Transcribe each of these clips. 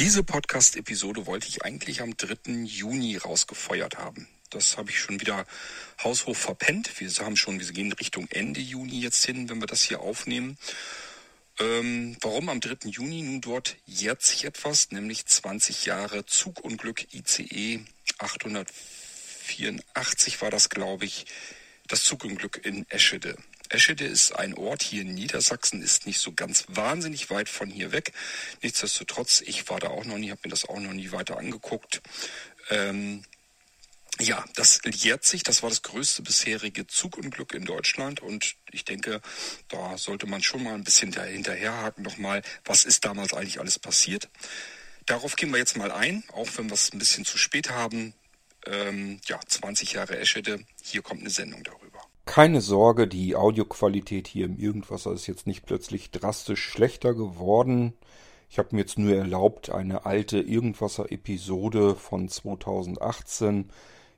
Diese Podcast-Episode wollte ich eigentlich am 3. Juni rausgefeuert haben. Das habe ich schon wieder haushoch verpennt. Wir haben schon, wir gehen Richtung Ende Juni jetzt hin, wenn wir das hier aufnehmen. Ähm, warum am 3. Juni? Nun dort jährt sich etwas, nämlich 20 Jahre Zugunglück ICE 884 war das, glaube ich, das Zugunglück in Eschede. Eschede ist ein Ort hier in Niedersachsen, ist nicht so ganz wahnsinnig weit von hier weg. Nichtsdestotrotz, ich war da auch noch nie, habe mir das auch noch nie weiter angeguckt. Ähm, ja, das jährt sich. Das war das größte bisherige Zugunglück in Deutschland. Und ich denke, da sollte man schon mal ein bisschen hinterherhaken nochmal, was ist damals eigentlich alles passiert. Darauf gehen wir jetzt mal ein, auch wenn wir es ein bisschen zu spät haben. Ähm, ja, 20 Jahre Eschede. Hier kommt eine Sendung darüber. Keine Sorge, die Audioqualität hier im Irgendwasser ist jetzt nicht plötzlich drastisch schlechter geworden. Ich habe mir jetzt nur erlaubt, eine alte Irgendwasser-Episode von 2018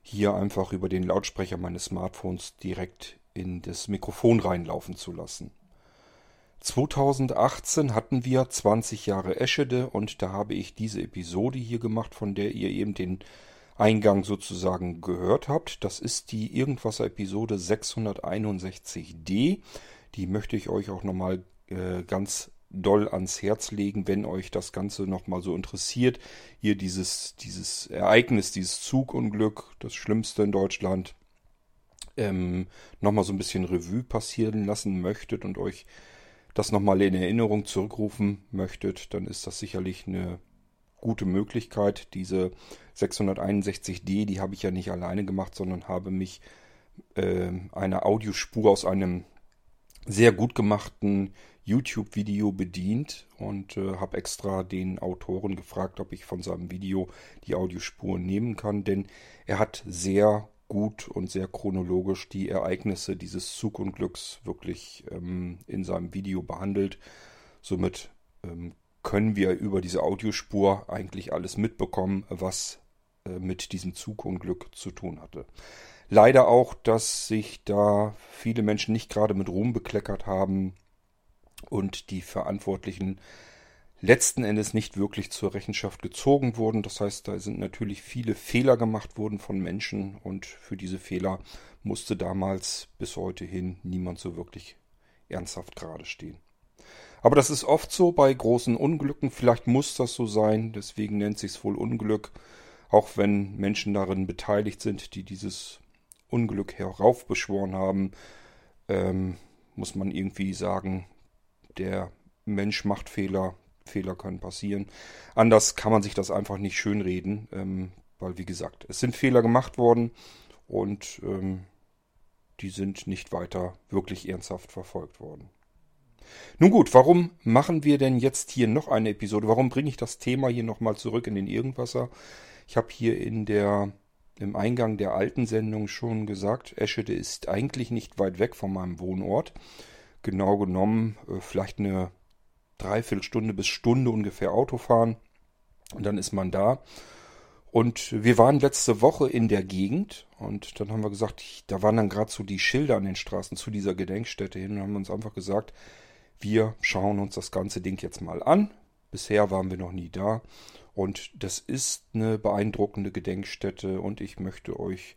hier einfach über den Lautsprecher meines Smartphones direkt in das Mikrofon reinlaufen zu lassen. 2018 hatten wir 20 Jahre Eschede und da habe ich diese Episode hier gemacht, von der ihr eben den Eingang sozusagen gehört habt. Das ist die Irgendwasser Episode 661d. Die möchte ich euch auch nochmal äh, ganz doll ans Herz legen, wenn euch das Ganze nochmal so interessiert. Hier dieses, dieses Ereignis, dieses Zugunglück, das Schlimmste in Deutschland, ähm, nochmal so ein bisschen Revue passieren lassen möchtet und euch das nochmal in Erinnerung zurückrufen möchtet, dann ist das sicherlich eine gute Möglichkeit. Diese 661D, die habe ich ja nicht alleine gemacht, sondern habe mich äh, einer Audiospur aus einem sehr gut gemachten YouTube-Video bedient und äh, habe extra den Autoren gefragt, ob ich von seinem Video die Audiospur nehmen kann, denn er hat sehr gut und sehr chronologisch die Ereignisse dieses Zugunglücks wirklich ähm, in seinem Video behandelt. Somit ähm, können wir über diese Audiospur eigentlich alles mitbekommen, was mit diesem Zugunglück zu tun hatte. Leider auch, dass sich da viele Menschen nicht gerade mit Ruhm bekleckert haben und die Verantwortlichen letzten Endes nicht wirklich zur Rechenschaft gezogen wurden. Das heißt, da sind natürlich viele Fehler gemacht worden von Menschen und für diese Fehler musste damals bis heute hin niemand so wirklich ernsthaft gerade stehen. Aber das ist oft so bei großen Unglücken. Vielleicht muss das so sein. Deswegen nennt sich es wohl Unglück. Auch wenn Menschen darin beteiligt sind, die dieses Unglück heraufbeschworen haben, ähm, muss man irgendwie sagen, der Mensch macht Fehler. Fehler können passieren. Anders kann man sich das einfach nicht schönreden, ähm, weil wie gesagt, es sind Fehler gemacht worden und ähm, die sind nicht weiter wirklich ernsthaft verfolgt worden. Nun gut, warum machen wir denn jetzt hier noch eine Episode? Warum bringe ich das Thema hier nochmal zurück in den Irgendwasser? Ich habe hier in der, im Eingang der alten Sendung schon gesagt, Eschede ist eigentlich nicht weit weg von meinem Wohnort. Genau genommen äh, vielleicht eine Dreiviertelstunde bis Stunde ungefähr Autofahren. Und dann ist man da. Und wir waren letzte Woche in der Gegend und dann haben wir gesagt, da waren dann gerade so die Schilder an den Straßen zu dieser Gedenkstätte hin und haben uns einfach gesagt, wir schauen uns das ganze Ding jetzt mal an. Bisher waren wir noch nie da. Und das ist eine beeindruckende Gedenkstätte und ich möchte euch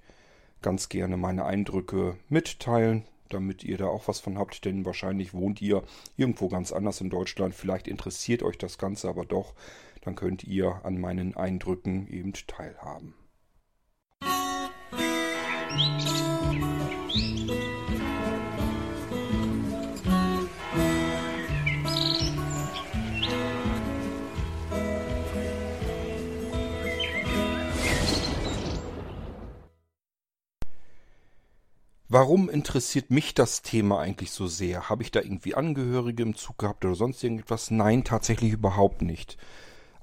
ganz gerne meine Eindrücke mitteilen, damit ihr da auch was von habt, denn wahrscheinlich wohnt ihr irgendwo ganz anders in Deutschland. Vielleicht interessiert euch das Ganze aber doch, dann könnt ihr an meinen Eindrücken eben teilhaben. Musik Warum interessiert mich das Thema eigentlich so sehr? Habe ich da irgendwie Angehörige im Zug gehabt oder sonst irgendetwas? Nein, tatsächlich überhaupt nicht.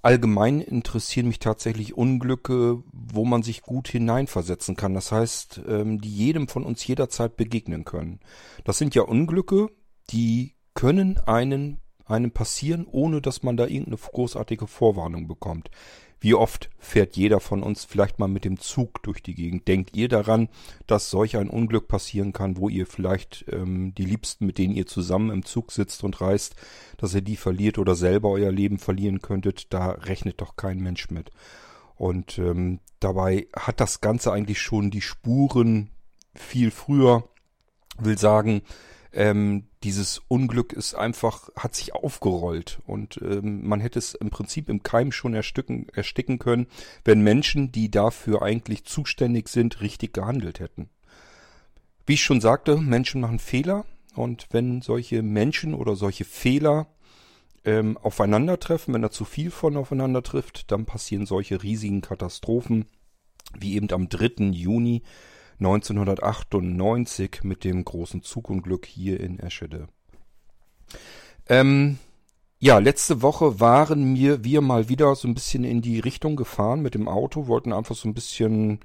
Allgemein interessieren mich tatsächlich Unglücke, wo man sich gut hineinversetzen kann. Das heißt, ähm, die jedem von uns jederzeit begegnen können. Das sind ja Unglücke, die können einen, einem passieren, ohne dass man da irgendeine großartige Vorwarnung bekommt. Wie oft fährt jeder von uns vielleicht mal mit dem Zug durch die Gegend? Denkt ihr daran, dass solch ein Unglück passieren kann, wo ihr vielleicht ähm, die Liebsten, mit denen ihr zusammen im Zug sitzt und reist, dass ihr die verliert oder selber euer Leben verlieren könntet? Da rechnet doch kein Mensch mit. Und ähm, dabei hat das Ganze eigentlich schon die Spuren viel früher, will sagen, ähm, dieses Unglück ist einfach, hat sich aufgerollt und ähm, man hätte es im Prinzip im Keim schon ersticken, ersticken können, wenn Menschen, die dafür eigentlich zuständig sind, richtig gehandelt hätten. Wie ich schon sagte, Menschen machen Fehler und wenn solche Menschen oder solche Fehler ähm, aufeinandertreffen, wenn da zu viel von aufeinander trifft, dann passieren solche riesigen Katastrophen, wie eben am 3. Juni 1998 mit dem großen Zugunglück hier in Eschede. Ähm, ja, letzte Woche waren mir wir mal wieder so ein bisschen in die Richtung gefahren mit dem Auto, wollten einfach so ein bisschen,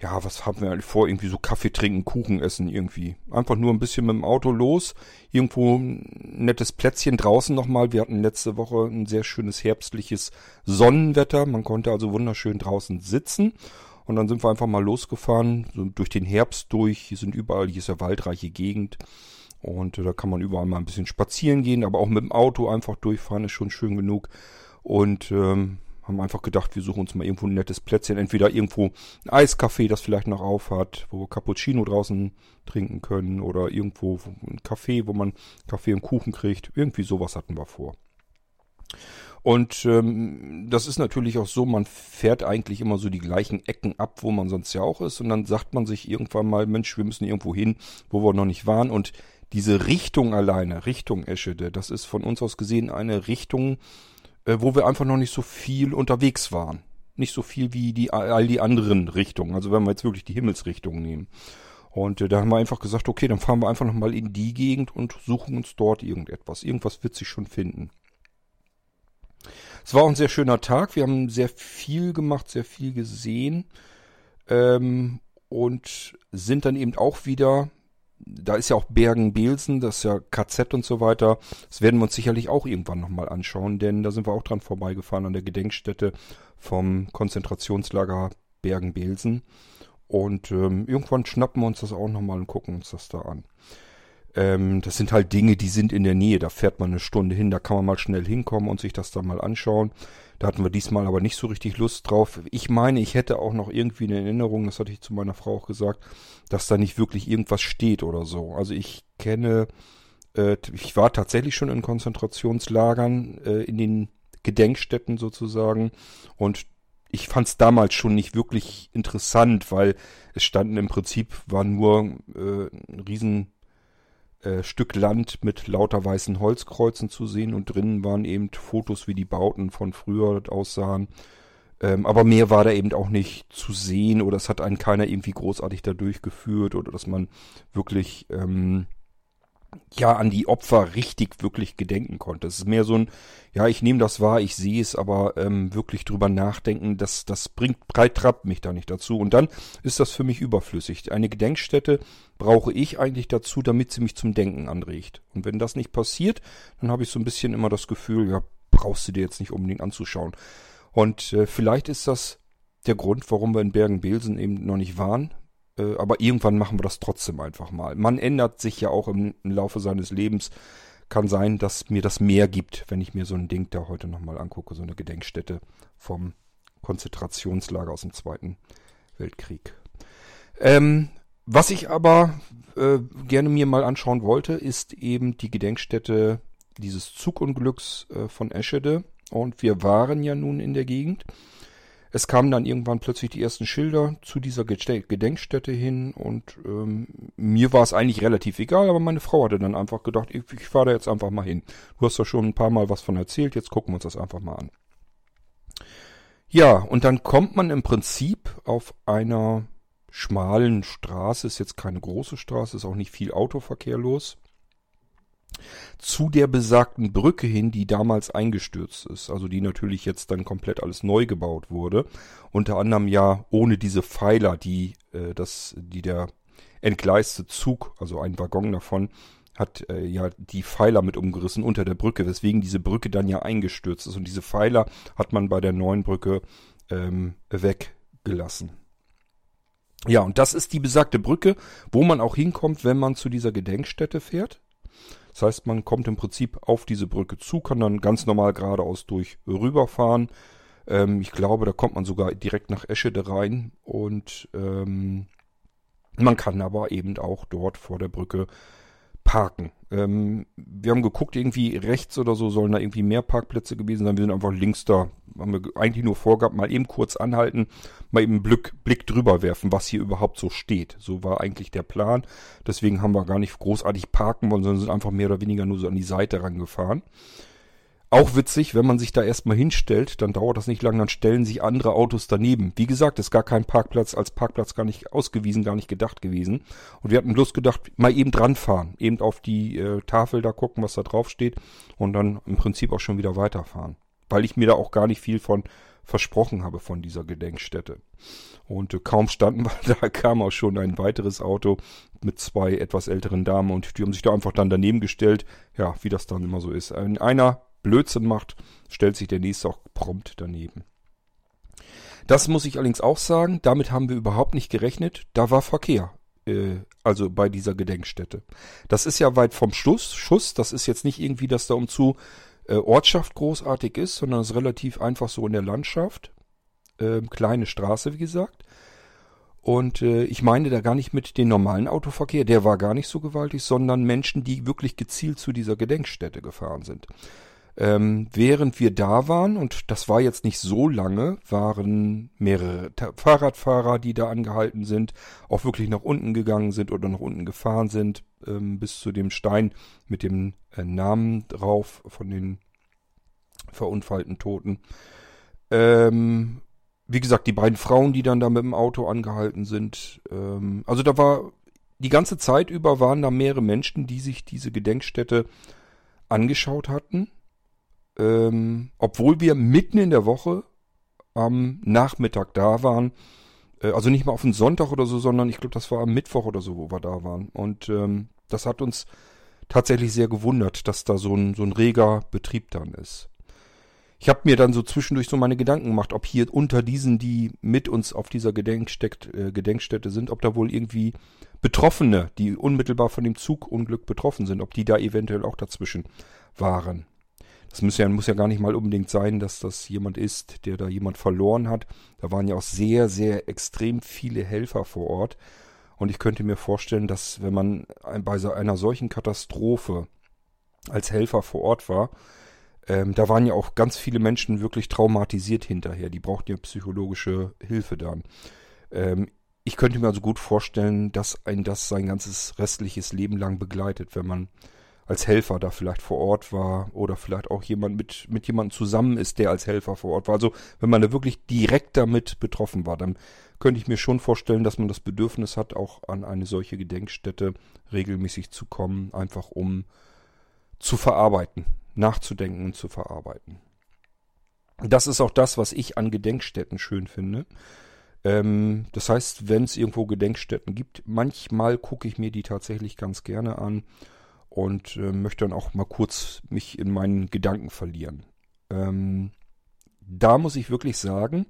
ja, was haben wir eigentlich vor? Irgendwie so Kaffee trinken, Kuchen essen irgendwie. Einfach nur ein bisschen mit dem Auto los, irgendwo ein nettes Plätzchen draußen nochmal. Wir hatten letzte Woche ein sehr schönes herbstliches Sonnenwetter. Man konnte also wunderschön draußen sitzen. Und dann sind wir einfach mal losgefahren, so durch den Herbst durch. Hier sind überall, hier ist ja waldreiche Gegend. Und äh, da kann man überall mal ein bisschen spazieren gehen, aber auch mit dem Auto einfach durchfahren ist schon schön genug. Und ähm, haben einfach gedacht, wir suchen uns mal irgendwo ein nettes Plätzchen. Entweder irgendwo ein Eiscafé, das vielleicht noch auf hat, wo wir Cappuccino draußen trinken können. Oder irgendwo ein Café, wo man Kaffee und Kuchen kriegt. Irgendwie sowas hatten wir vor. Und ähm, das ist natürlich auch so, man fährt eigentlich immer so die gleichen Ecken ab, wo man sonst ja auch ist. Und dann sagt man sich irgendwann mal, Mensch, wir müssen irgendwo hin, wo wir noch nicht waren. Und diese Richtung alleine, Richtung Eschede, das ist von uns aus gesehen eine Richtung, äh, wo wir einfach noch nicht so viel unterwegs waren. Nicht so viel wie die, all die anderen Richtungen. Also wenn wir jetzt wirklich die Himmelsrichtung nehmen. Und äh, da haben wir einfach gesagt, okay, dann fahren wir einfach nochmal in die Gegend und suchen uns dort irgendetwas. Irgendwas wird sich schon finden. Es war auch ein sehr schöner Tag. Wir haben sehr viel gemacht, sehr viel gesehen. Ähm, und sind dann eben auch wieder, da ist ja auch Bergen-Belsen, das ist ja KZ und so weiter. Das werden wir uns sicherlich auch irgendwann nochmal anschauen, denn da sind wir auch dran vorbeigefahren an der Gedenkstätte vom Konzentrationslager Bergen-Belsen. Und ähm, irgendwann schnappen wir uns das auch nochmal und gucken uns das da an. Ähm, das sind halt Dinge, die sind in der Nähe. Da fährt man eine Stunde hin, da kann man mal schnell hinkommen und sich das dann mal anschauen. Da hatten wir diesmal aber nicht so richtig Lust drauf. Ich meine, ich hätte auch noch irgendwie eine Erinnerung, das hatte ich zu meiner Frau auch gesagt, dass da nicht wirklich irgendwas steht oder so. Also ich kenne, äh, ich war tatsächlich schon in Konzentrationslagern, äh, in den Gedenkstätten sozusagen und ich fand es damals schon nicht wirklich interessant, weil es standen im Prinzip, waren nur äh, ein riesen äh, Stück Land mit lauter weißen Holzkreuzen zu sehen und drinnen waren eben Fotos, wie die Bauten von früher aussahen. Ähm, aber mehr war da eben auch nicht zu sehen oder es hat einen keiner irgendwie großartig da durchgeführt oder dass man wirklich ähm, ja an die Opfer richtig wirklich gedenken konnte. Es ist mehr so ein, ja, ich nehme das wahr, ich sehe es, aber ähm, wirklich drüber nachdenken, das, das bringt, breit trappt mich da nicht dazu. Und dann ist das für mich überflüssig. Eine Gedenkstätte brauche ich eigentlich dazu, damit sie mich zum Denken anregt. Und wenn das nicht passiert, dann habe ich so ein bisschen immer das Gefühl, ja, brauchst du dir jetzt nicht unbedingt anzuschauen. Und äh, vielleicht ist das der Grund, warum wir in Bergen-Belsen eben noch nicht waren, äh, aber irgendwann machen wir das trotzdem einfach mal. Man ändert sich ja auch im, im Laufe seines Lebens. Kann sein, dass mir das mehr gibt, wenn ich mir so ein Ding da heute nochmal angucke, so eine Gedenkstätte vom Konzentrationslager aus dem Zweiten Weltkrieg. Ähm, was ich aber äh, gerne mir mal anschauen wollte, ist eben die Gedenkstätte dieses Zugunglücks äh, von Eschede. Und wir waren ja nun in der Gegend. Es kamen dann irgendwann plötzlich die ersten Schilder zu dieser Gedenkstätte hin und ähm, mir war es eigentlich relativ egal, aber meine Frau hatte dann einfach gedacht, ich, ich fahre da jetzt einfach mal hin. Du hast da schon ein paar Mal was von erzählt, jetzt gucken wir uns das einfach mal an. Ja, und dann kommt man im Prinzip auf einer schmalen Straße, ist jetzt keine große Straße, ist auch nicht viel Autoverkehr los zu der besagten Brücke hin, die damals eingestürzt ist, also die natürlich jetzt dann komplett alles neu gebaut wurde, unter anderem ja ohne diese Pfeiler, die äh, das, die der entgleiste Zug, also ein Waggon davon, hat äh, ja die Pfeiler mit umgerissen unter der Brücke, weswegen diese Brücke dann ja eingestürzt ist. Und diese Pfeiler hat man bei der neuen Brücke ähm, weggelassen. Ja, und das ist die besagte Brücke, wo man auch hinkommt, wenn man zu dieser Gedenkstätte fährt. Das heißt, man kommt im Prinzip auf diese Brücke zu, kann dann ganz normal geradeaus durch rüberfahren. Ähm, ich glaube, da kommt man sogar direkt nach Eschede rein und ähm, man kann aber eben auch dort vor der Brücke parken. Ähm, wir haben geguckt, irgendwie rechts oder so sollen da irgendwie mehr Parkplätze gewesen sein. Wir sind einfach links da. Haben wir eigentlich nur vorgehabt, mal eben kurz anhalten, mal eben einen Blick, Blick drüber werfen, was hier überhaupt so steht. So war eigentlich der Plan. Deswegen haben wir gar nicht großartig parken wollen, sondern sind einfach mehr oder weniger nur so an die Seite rangefahren. Auch witzig, wenn man sich da erstmal hinstellt, dann dauert das nicht lang, dann stellen sich andere Autos daneben. Wie gesagt, ist gar kein Parkplatz als Parkplatz gar nicht ausgewiesen, gar nicht gedacht gewesen. Und wir hatten bloß gedacht, mal eben dran fahren, eben auf die äh, Tafel da gucken, was da drauf steht und dann im Prinzip auch schon wieder weiterfahren. Weil ich mir da auch gar nicht viel von versprochen habe von dieser Gedenkstätte. Und äh, kaum standen wir, da kam auch schon ein weiteres Auto mit zwei etwas älteren Damen und die haben sich da einfach dann daneben gestellt. Ja, wie das dann immer so ist. Einer Blödsinn macht, stellt sich der nächste auch prompt daneben. Das muss ich allerdings auch sagen, damit haben wir überhaupt nicht gerechnet. Da war Verkehr, äh, also bei dieser Gedenkstätte. Das ist ja weit vom Schluss, Schuss. Das ist jetzt nicht irgendwie, dass da umzu äh, Ortschaft großartig ist, sondern es ist relativ einfach so in der Landschaft. Äh, kleine Straße, wie gesagt. Und äh, ich meine da gar nicht mit dem normalen Autoverkehr, der war gar nicht so gewaltig, sondern Menschen, die wirklich gezielt zu dieser Gedenkstätte gefahren sind. Ähm, während wir da waren, und das war jetzt nicht so lange, waren mehrere Fahrradfahrer, die da angehalten sind, auch wirklich nach unten gegangen sind oder nach unten gefahren sind, ähm, bis zu dem Stein mit dem äh, Namen drauf von den verunfallten Toten. Ähm, wie gesagt, die beiden Frauen, die dann da mit dem Auto angehalten sind. Ähm, also da war die ganze Zeit über waren da mehrere Menschen, die sich diese Gedenkstätte angeschaut hatten ähm, obwohl wir mitten in der Woche am Nachmittag da waren. Äh, also nicht mal auf den Sonntag oder so, sondern ich glaube, das war am Mittwoch oder so, wo wir da waren. Und ähm, das hat uns tatsächlich sehr gewundert, dass da so ein, so ein reger Betrieb dann ist. Ich habe mir dann so zwischendurch so meine Gedanken gemacht, ob hier unter diesen, die mit uns auf dieser Gedenkstätte, äh, Gedenkstätte sind, ob da wohl irgendwie Betroffene, die unmittelbar von dem Zugunglück betroffen sind, ob die da eventuell auch dazwischen waren. Das muss ja, muss ja gar nicht mal unbedingt sein, dass das jemand ist, der da jemand verloren hat. Da waren ja auch sehr, sehr extrem viele Helfer vor Ort. Und ich könnte mir vorstellen, dass wenn man bei einer solchen Katastrophe als Helfer vor Ort war, ähm, da waren ja auch ganz viele Menschen wirklich traumatisiert hinterher. Die brauchten ja psychologische Hilfe dann. Ähm, ich könnte mir also gut vorstellen, dass ein das sein ganzes restliches Leben lang begleitet, wenn man als Helfer da vielleicht vor Ort war oder vielleicht auch jemand mit, mit jemandem zusammen ist, der als Helfer vor Ort war. Also wenn man da wirklich direkt damit betroffen war, dann könnte ich mir schon vorstellen, dass man das Bedürfnis hat, auch an eine solche Gedenkstätte regelmäßig zu kommen, einfach um zu verarbeiten, nachzudenken und zu verarbeiten. Das ist auch das, was ich an Gedenkstätten schön finde. Ähm, das heißt, wenn es irgendwo Gedenkstätten gibt, manchmal gucke ich mir die tatsächlich ganz gerne an und äh, möchte dann auch mal kurz mich in meinen Gedanken verlieren. Ähm, da muss ich wirklich sagen,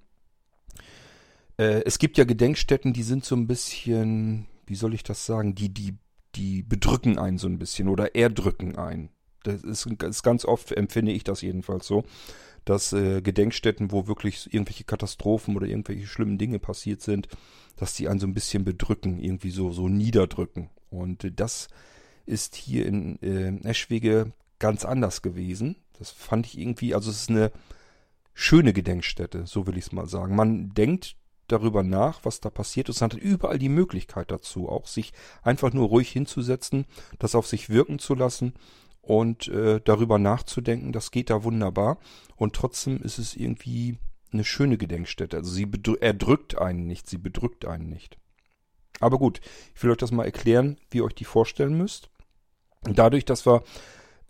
äh, es gibt ja Gedenkstätten, die sind so ein bisschen, wie soll ich das sagen, die, die, die bedrücken einen so ein bisschen oder erdrücken einen. Das ist, ist ganz oft, empfinde ich das jedenfalls so, dass äh, Gedenkstätten, wo wirklich irgendwelche Katastrophen oder irgendwelche schlimmen Dinge passiert sind, dass die einen so ein bisschen bedrücken, irgendwie so, so niederdrücken. Und äh, das ist hier in äh, Eschwege ganz anders gewesen. Das fand ich irgendwie, also es ist eine schöne Gedenkstätte, so will ich es mal sagen. Man denkt darüber nach, was da passiert ist. Man hat überall die Möglichkeit dazu, auch sich einfach nur ruhig hinzusetzen, das auf sich wirken zu lassen und äh, darüber nachzudenken. Das geht da wunderbar. Und trotzdem ist es irgendwie eine schöne Gedenkstätte. Also sie erdrückt einen nicht, sie bedrückt einen nicht. Aber gut, ich will euch das mal erklären, wie ihr euch die vorstellen müsst. Dadurch, dass wir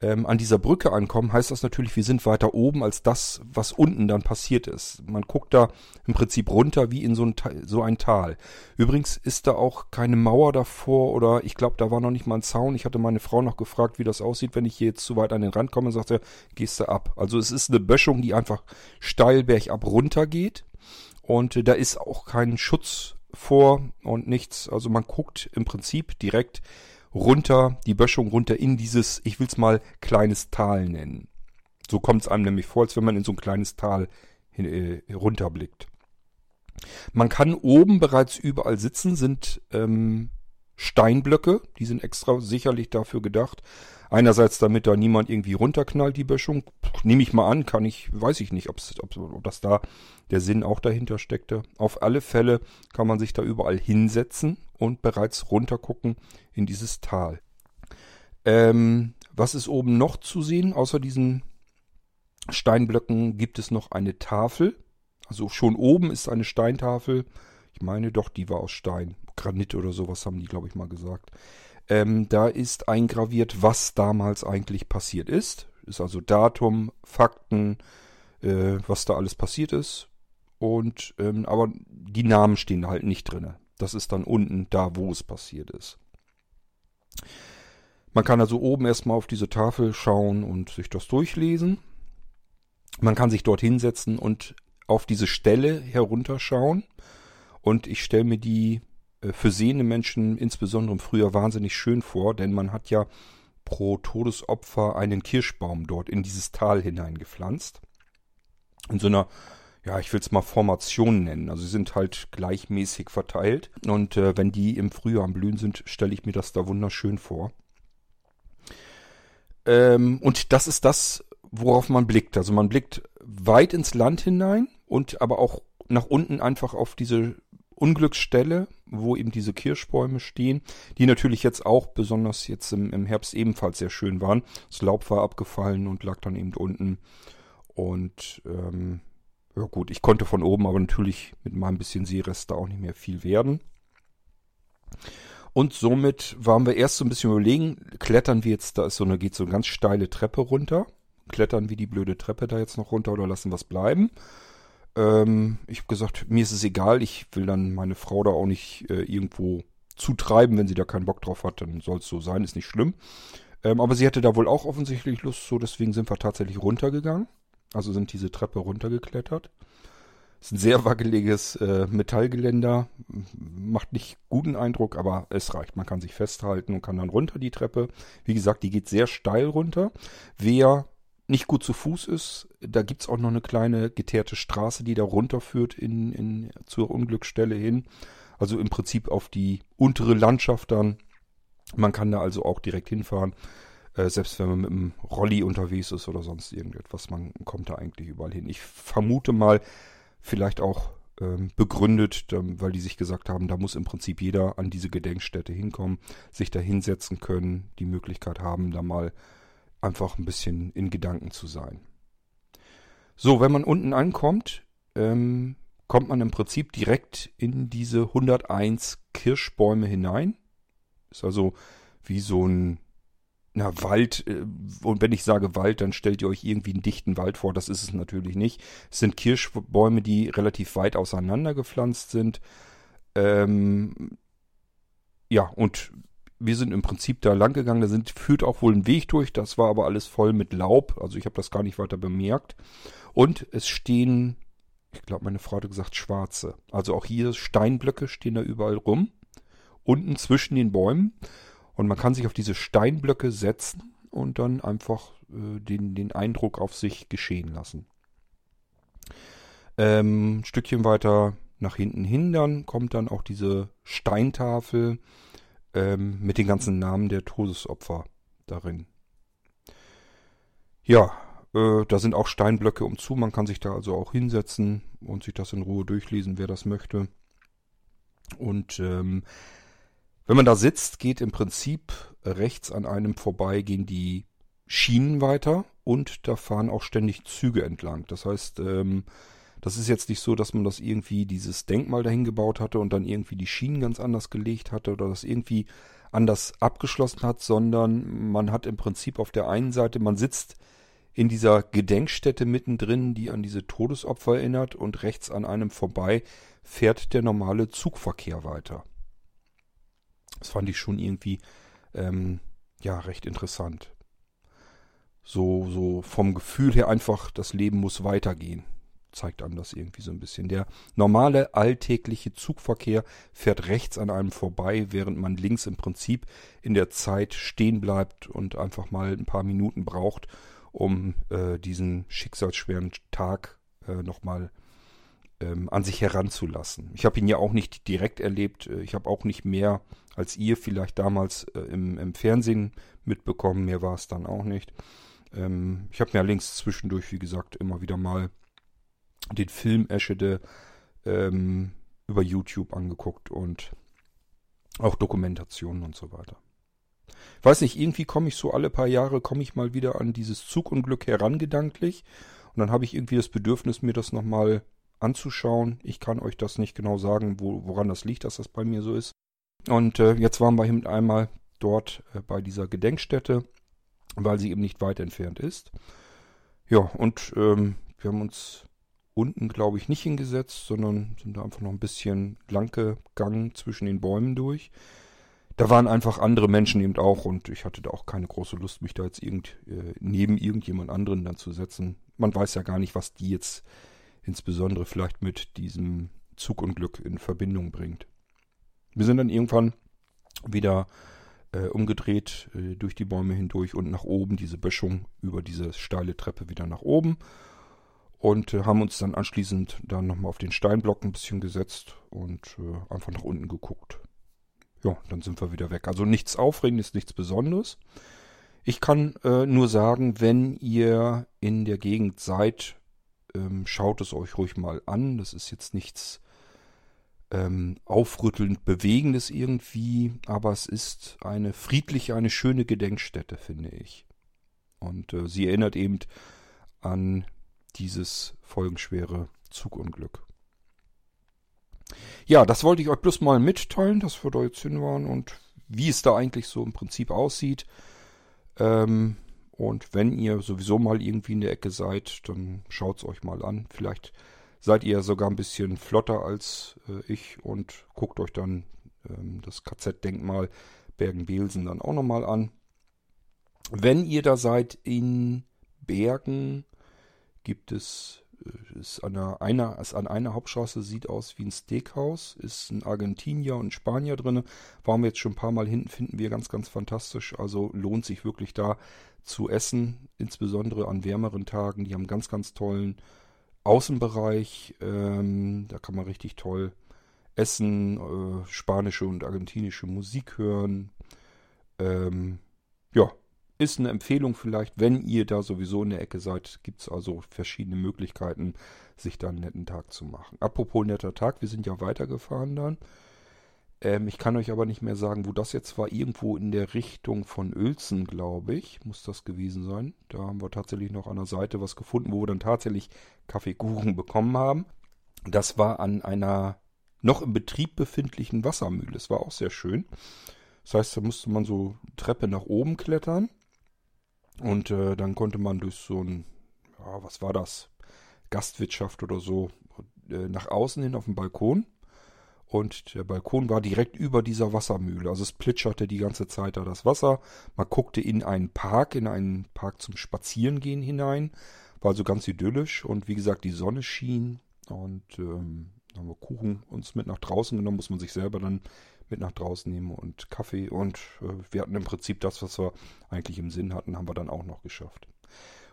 ähm, an dieser Brücke ankommen, heißt das natürlich, wir sind weiter oben als das, was unten dann passiert ist. Man guckt da im Prinzip runter wie in so ein, so ein Tal. Übrigens ist da auch keine Mauer davor oder ich glaube, da war noch nicht mal ein Zaun. Ich hatte meine Frau noch gefragt, wie das aussieht, wenn ich hier jetzt zu weit an den Rand komme und sagte, gehst du ab. Also es ist eine Böschung, die einfach steil bergab runter geht. Und äh, da ist auch kein Schutz vor und nichts. Also man guckt im Prinzip direkt runter, die Böschung runter in dieses, ich will es mal kleines Tal nennen. So kommt es einem nämlich vor, als wenn man in so ein kleines Tal hin, äh, runterblickt. Man kann oben bereits überall sitzen, sind ähm, Steinblöcke, die sind extra sicherlich dafür gedacht. Einerseits, damit da niemand irgendwie runterknallt, die Böschung. Nehme ich mal an, kann ich, weiß ich nicht, ob's, ob, ob das da der Sinn auch dahinter steckte. Auf alle Fälle kann man sich da überall hinsetzen und bereits runtergucken in dieses Tal. Ähm, was ist oben noch zu sehen? Außer diesen Steinblöcken gibt es noch eine Tafel. Also schon oben ist eine Steintafel. Ich meine doch, die war aus Stein. Granit oder sowas haben die, glaube ich, mal gesagt. Ähm, da ist eingraviert, was damals eigentlich passiert ist. Ist also Datum, Fakten, äh, was da alles passiert ist. Und ähm, aber die Namen stehen halt nicht drin. Das ist dann unten da, wo es passiert ist. Man kann also oben erstmal auf diese Tafel schauen und sich das durchlesen. Man kann sich dort hinsetzen und auf diese Stelle herunterschauen. Und ich stelle mir die äh, für sehende Menschen insbesondere Früher wahnsinnig schön vor, denn man hat ja pro Todesopfer einen Kirschbaum dort in dieses Tal hineingepflanzt. In so einer, ja, ich will es mal Formation nennen. Also sie sind halt gleichmäßig verteilt. Und äh, wenn die im Frühjahr am Blühen sind, stelle ich mir das da wunderschön vor. Ähm, und das ist das, worauf man blickt. Also man blickt weit ins Land hinein und aber auch nach unten einfach auf diese Unglücksstelle, wo eben diese Kirschbäume stehen, die natürlich jetzt auch besonders jetzt im, im Herbst ebenfalls sehr schön waren. Das Laub war abgefallen und lag dann eben unten. Und ähm, ja gut, ich konnte von oben aber natürlich mit meinem bisschen Seerest da auch nicht mehr viel werden. Und somit waren wir erst so ein bisschen überlegen, klettern wir jetzt, da ist so eine, geht so eine ganz steile Treppe runter. Klettern wir die blöde Treppe da jetzt noch runter oder lassen wir es bleiben? Ähm, ich habe gesagt, mir ist es egal, ich will dann meine Frau da auch nicht äh, irgendwo zutreiben, wenn sie da keinen Bock drauf hat, dann soll es so sein, ist nicht schlimm. Ähm, aber sie hatte da wohl auch offensichtlich Lust, so deswegen sind wir tatsächlich runtergegangen. Also sind diese Treppe runtergeklettert. Ist ein sehr wackeliges äh, Metallgeländer, macht nicht guten Eindruck, aber es reicht. Man kann sich festhalten und kann dann runter die Treppe. Wie gesagt, die geht sehr steil runter. Wer nicht gut zu Fuß ist. Da gibt's auch noch eine kleine geteerte Straße, die da runterführt in, in, zur Unglücksstelle hin. Also im Prinzip auf die untere Landschaft dann. Man kann da also auch direkt hinfahren. Äh, selbst wenn man mit dem Rolli unterwegs ist oder sonst irgendetwas. Man kommt da eigentlich überall hin. Ich vermute mal, vielleicht auch ähm, begründet, weil die sich gesagt haben, da muss im Prinzip jeder an diese Gedenkstätte hinkommen, sich da hinsetzen können, die Möglichkeit haben, da mal einfach ein bisschen in Gedanken zu sein. So, wenn man unten ankommt, ähm, kommt man im Prinzip direkt in diese 101 Kirschbäume hinein. Ist also wie so ein na, Wald. Äh, und wenn ich sage Wald, dann stellt ihr euch irgendwie einen dichten Wald vor. Das ist es natürlich nicht. Es sind Kirschbäume, die relativ weit auseinander gepflanzt sind. Ähm, ja, und wir sind im Prinzip da lang gegangen. Da sind, führt auch wohl ein Weg durch. Das war aber alles voll mit Laub. Also ich habe das gar nicht weiter bemerkt. Und es stehen, ich glaube, meine Frau hat gesagt, schwarze. Also auch hier Steinblöcke stehen da überall rum. Unten zwischen den Bäumen. Und man kann sich auf diese Steinblöcke setzen und dann einfach äh, den, den Eindruck auf sich geschehen lassen. Ähm, ein Stückchen weiter nach hinten hin dann kommt dann auch diese Steintafel ähm, mit den ganzen Namen der Todesopfer darin. Ja, äh, da sind auch Steinblöcke umzu. Man kann sich da also auch hinsetzen und sich das in Ruhe durchlesen, wer das möchte. Und ähm, wenn man da sitzt, geht im Prinzip rechts an einem vorbei, gehen die Schienen weiter und da fahren auch ständig Züge entlang. Das heißt, ähm, das ist jetzt nicht so, dass man das irgendwie dieses Denkmal dahin gebaut hatte und dann irgendwie die Schienen ganz anders gelegt hatte oder das irgendwie anders abgeschlossen hat, sondern man hat im Prinzip auf der einen Seite, man sitzt in dieser Gedenkstätte mittendrin, die an diese Todesopfer erinnert und rechts an einem vorbei fährt der normale Zugverkehr weiter. Das fand ich schon irgendwie ähm, ja recht interessant. So, so vom Gefühl her einfach, das Leben muss weitergehen. zeigt einem das irgendwie so ein bisschen. Der normale alltägliche Zugverkehr fährt rechts an einem vorbei, während man links im Prinzip in der Zeit stehen bleibt und einfach mal ein paar Minuten braucht, um äh, diesen schicksalsschweren Tag äh, nochmal ähm, an sich heranzulassen. Ich habe ihn ja auch nicht direkt erlebt. Äh, ich habe auch nicht mehr als ihr vielleicht damals äh, im, im, Fernsehen mitbekommen. Mehr war es dann auch nicht. Ähm, ich habe mir allerdings zwischendurch, wie gesagt, immer wieder mal den Film Eschede ähm, über YouTube angeguckt und auch Dokumentationen und so weiter. Ich weiß nicht, irgendwie komme ich so alle paar Jahre, komme ich mal wieder an dieses Zugunglück herangedanklich und dann habe ich irgendwie das Bedürfnis, mir das nochmal anzuschauen. Ich kann euch das nicht genau sagen, wo, woran das liegt, dass das bei mir so ist. Und äh, jetzt waren wir eben einmal dort äh, bei dieser Gedenkstätte, weil sie eben nicht weit entfernt ist. Ja, und ähm, wir haben uns unten, glaube ich, nicht hingesetzt, sondern sind da einfach noch ein bisschen lang gegangen zwischen den Bäumen durch. Da waren einfach andere Menschen eben auch und ich hatte da auch keine große Lust, mich da jetzt irgend, äh, neben irgendjemand anderen dann zu setzen. Man weiß ja gar nicht, was die jetzt insbesondere vielleicht mit diesem Zugunglück in Verbindung bringt. Wir sind dann irgendwann wieder äh, umgedreht äh, durch die Bäume hindurch und nach oben, diese Böschung über diese steile Treppe wieder nach oben und äh, haben uns dann anschließend dann nochmal auf den Steinblock ein bisschen gesetzt und äh, einfach nach unten geguckt. Ja, dann sind wir wieder weg. Also nichts Aufregendes, nichts Besonderes. Ich kann äh, nur sagen, wenn ihr in der Gegend seid, ähm, schaut es euch ruhig mal an. Das ist jetzt nichts ähm, aufrüttelnd Bewegendes irgendwie, aber es ist eine friedliche, eine schöne Gedenkstätte, finde ich. Und äh, sie erinnert eben an dieses folgenschwere Zugunglück. Ja, das wollte ich euch bloß mal mitteilen, dass wir da jetzt hin waren und wie es da eigentlich so im Prinzip aussieht. Ähm, und wenn ihr sowieso mal irgendwie in der Ecke seid, dann schaut es euch mal an. Vielleicht seid ihr sogar ein bisschen flotter als äh, ich und guckt euch dann ähm, das KZ-Denkmal Bergen-Belsen dann auch nochmal an. Wenn ihr da seid in Bergen, gibt es ist an einer, einer, ist an einer Hauptstraße sieht aus wie ein Steakhouse, ist ein Argentinier und ein Spanier drin. Waren wir jetzt schon ein paar Mal hinten, finden wir ganz, ganz fantastisch. Also lohnt sich wirklich da zu essen, insbesondere an wärmeren Tagen. Die haben ganz, ganz tollen Außenbereich. Ähm, da kann man richtig toll essen, äh, spanische und argentinische Musik hören. Ähm, ja, ist eine Empfehlung vielleicht, wenn ihr da sowieso in der Ecke seid, gibt es also verschiedene Möglichkeiten, sich da einen netten Tag zu machen. Apropos netter Tag, wir sind ja weitergefahren dann. Ähm, ich kann euch aber nicht mehr sagen, wo das jetzt war. Irgendwo in der Richtung von Uelzen, glaube ich, muss das gewesen sein. Da haben wir tatsächlich noch an der Seite was gefunden, wo wir dann tatsächlich Kaffeekuchen bekommen haben. Das war an einer noch im Betrieb befindlichen Wassermühle. Es war auch sehr schön. Das heißt, da musste man so Treppe nach oben klettern und äh, dann konnte man durch so ein, ja, was war das? Gastwirtschaft oder so, äh, nach außen hin auf dem Balkon. Und der Balkon war direkt über dieser Wassermühle. Also es plitscherte die ganze Zeit da das Wasser. Man guckte in einen Park, in einen Park zum Spazierengehen hinein. War also ganz idyllisch. Und wie gesagt, die Sonne schien. Und ähm, haben wir Kuchen uns mit nach draußen genommen. Muss man sich selber dann mit nach draußen nehmen und Kaffee. Und äh, wir hatten im Prinzip das, was wir eigentlich im Sinn hatten, haben wir dann auch noch geschafft.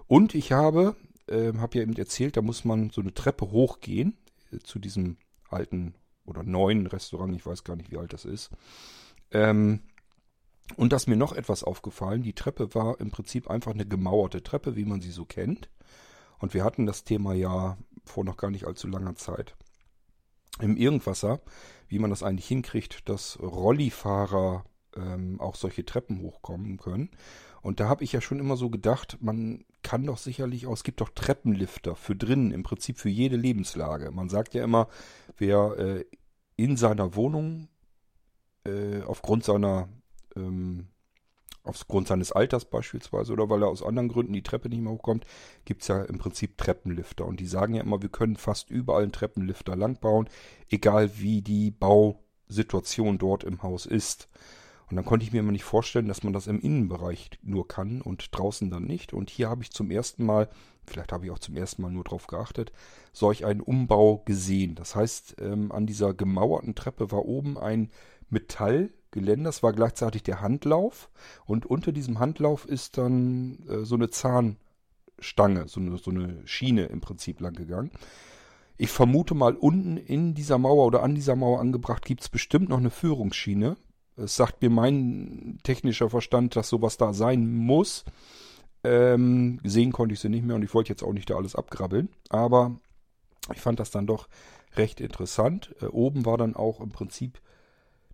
Und ich habe, äh, habe ja eben erzählt, da muss man so eine Treppe hochgehen äh, zu diesem alten oder neuen Restaurant. Ich weiß gar nicht, wie alt das ist. Ähm, und da ist mir noch etwas aufgefallen. Die Treppe war im Prinzip einfach eine gemauerte Treppe, wie man sie so kennt. Und wir hatten das Thema ja vor noch gar nicht allzu langer Zeit im Irgendwasser wie man das eigentlich hinkriegt, dass Rollifahrer ähm, auch solche Treppen hochkommen können. Und da habe ich ja schon immer so gedacht, man kann doch sicherlich auch, es gibt doch Treppenlifter für drinnen, im Prinzip für jede Lebenslage. Man sagt ja immer, wer äh, in seiner Wohnung äh, aufgrund seiner ähm, aufgrund seines Alters beispielsweise oder weil er aus anderen Gründen die Treppe nicht mehr hochkommt, gibt es ja im Prinzip Treppenlifter. Und die sagen ja immer, wir können fast überall einen Treppenlifter langbauen, egal wie die Bausituation dort im Haus ist. Und dann konnte ich mir immer nicht vorstellen, dass man das im Innenbereich nur kann und draußen dann nicht. Und hier habe ich zum ersten Mal vielleicht habe ich auch zum ersten Mal nur darauf geachtet, solch einen Umbau gesehen. Das heißt, ähm, an dieser gemauerten Treppe war oben ein Metallgeländer, das war gleichzeitig der Handlauf und unter diesem Handlauf ist dann äh, so eine Zahnstange, so eine, so eine Schiene im Prinzip lang gegangen. Ich vermute mal, unten in dieser Mauer oder an dieser Mauer angebracht gibt es bestimmt noch eine Führungsschiene. Es sagt mir mein technischer Verstand, dass sowas da sein muss. Ähm, sehen konnte ich sie nicht mehr und ich wollte jetzt auch nicht da alles abgrabbeln. Aber ich fand das dann doch recht interessant. Äh, oben war dann auch im Prinzip,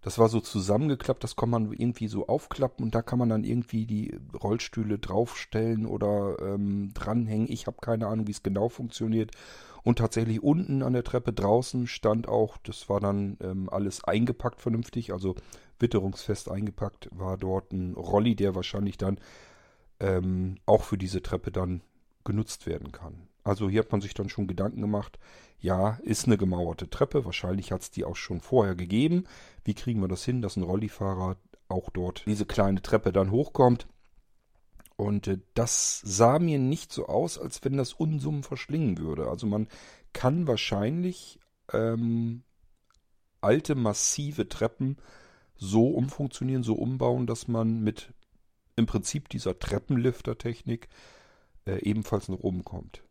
das war so zusammengeklappt, das kann man irgendwie so aufklappen und da kann man dann irgendwie die Rollstühle draufstellen oder ähm, dranhängen. Ich habe keine Ahnung, wie es genau funktioniert. Und tatsächlich unten an der Treppe draußen stand auch, das war dann ähm, alles eingepackt vernünftig, also witterungsfest eingepackt, war dort ein Rolli, der wahrscheinlich dann ähm, auch für diese Treppe dann genutzt werden kann. Also hier hat man sich dann schon Gedanken gemacht, ja, ist eine gemauerte Treppe, wahrscheinlich hat es die auch schon vorher gegeben. Wie kriegen wir das hin, dass ein Rollifahrer auch dort diese kleine Treppe dann hochkommt? Und äh, das sah mir nicht so aus, als wenn das Unsummen verschlingen würde. Also man kann wahrscheinlich ähm, alte massive Treppen so umfunktionieren, so umbauen, dass man mit im Prinzip dieser Treppenlifter-Technik äh, ebenfalls nach oben kommt.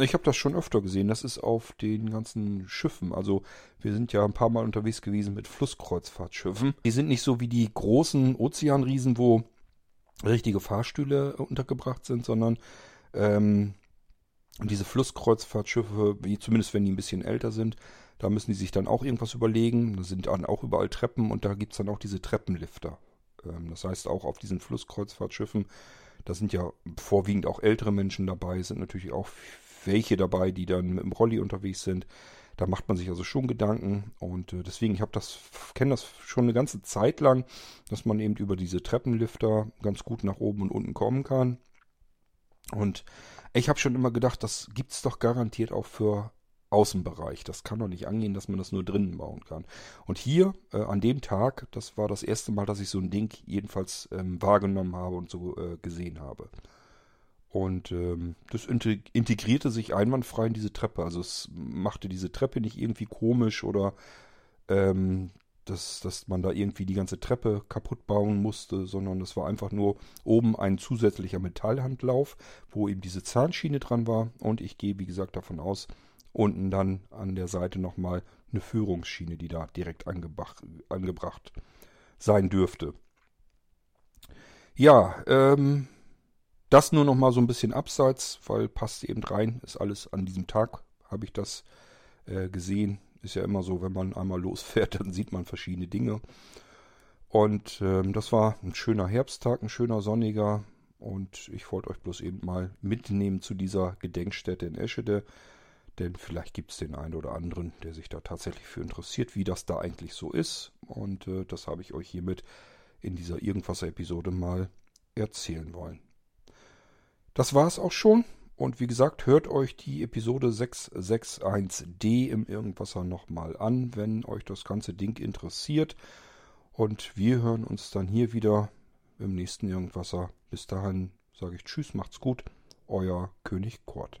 Ich habe das schon öfter gesehen. Das ist auf den ganzen Schiffen. Also wir sind ja ein paar Mal unterwegs gewesen mit Flusskreuzfahrtschiffen. Die sind nicht so wie die großen Ozeanriesen, wo richtige Fahrstühle untergebracht sind, sondern ähm, diese Flusskreuzfahrtschiffe, wie zumindest wenn die ein bisschen älter sind, da müssen die sich dann auch irgendwas überlegen. Da sind dann auch überall Treppen und da gibt es dann auch diese Treppenlifter. Ähm, das heißt, auch auf diesen Flusskreuzfahrtschiffen, da sind ja vorwiegend auch ältere Menschen dabei, sind natürlich auch welche dabei, die dann mit dem Rolli unterwegs sind. Da macht man sich also schon Gedanken und äh, deswegen, ich habe das, kenne das schon eine ganze Zeit lang, dass man eben über diese Treppenlifter ganz gut nach oben und unten kommen kann. Und ich habe schon immer gedacht, das gibt es doch garantiert auch für Außenbereich. Das kann doch nicht angehen, dass man das nur drinnen bauen kann. Und hier, äh, an dem Tag, das war das erste Mal, dass ich so ein Ding jedenfalls ähm, wahrgenommen habe und so äh, gesehen habe. Und ähm, das integrierte sich einwandfrei in diese Treppe. Also es machte diese Treppe nicht irgendwie komisch oder ähm, dass, dass man da irgendwie die ganze Treppe kaputt bauen musste, sondern es war einfach nur oben ein zusätzlicher Metallhandlauf, wo eben diese Zahnschiene dran war. Und ich gehe, wie gesagt, davon aus, unten dann an der Seite nochmal eine Führungsschiene, die da direkt angebracht, angebracht sein dürfte. Ja, ähm, das nur nochmal so ein bisschen abseits, weil passt eben rein, ist alles an diesem Tag, habe ich das äh, gesehen. Ist ja immer so, wenn man einmal losfährt, dann sieht man verschiedene Dinge. Und ähm, das war ein schöner Herbsttag, ein schöner sonniger. Und ich wollte euch bloß eben mal mitnehmen zu dieser Gedenkstätte in Eschede. Denn vielleicht gibt es den einen oder anderen, der sich da tatsächlich für interessiert, wie das da eigentlich so ist. Und äh, das habe ich euch hiermit in dieser Irgendwas-Episode mal erzählen wollen. Das war es auch schon. Und wie gesagt, hört euch die Episode 661D im Irgendwasser nochmal an, wenn euch das ganze Ding interessiert. Und wir hören uns dann hier wieder im nächsten Irgendwasser. Bis dahin sage ich Tschüss, macht's gut. Euer König Kort.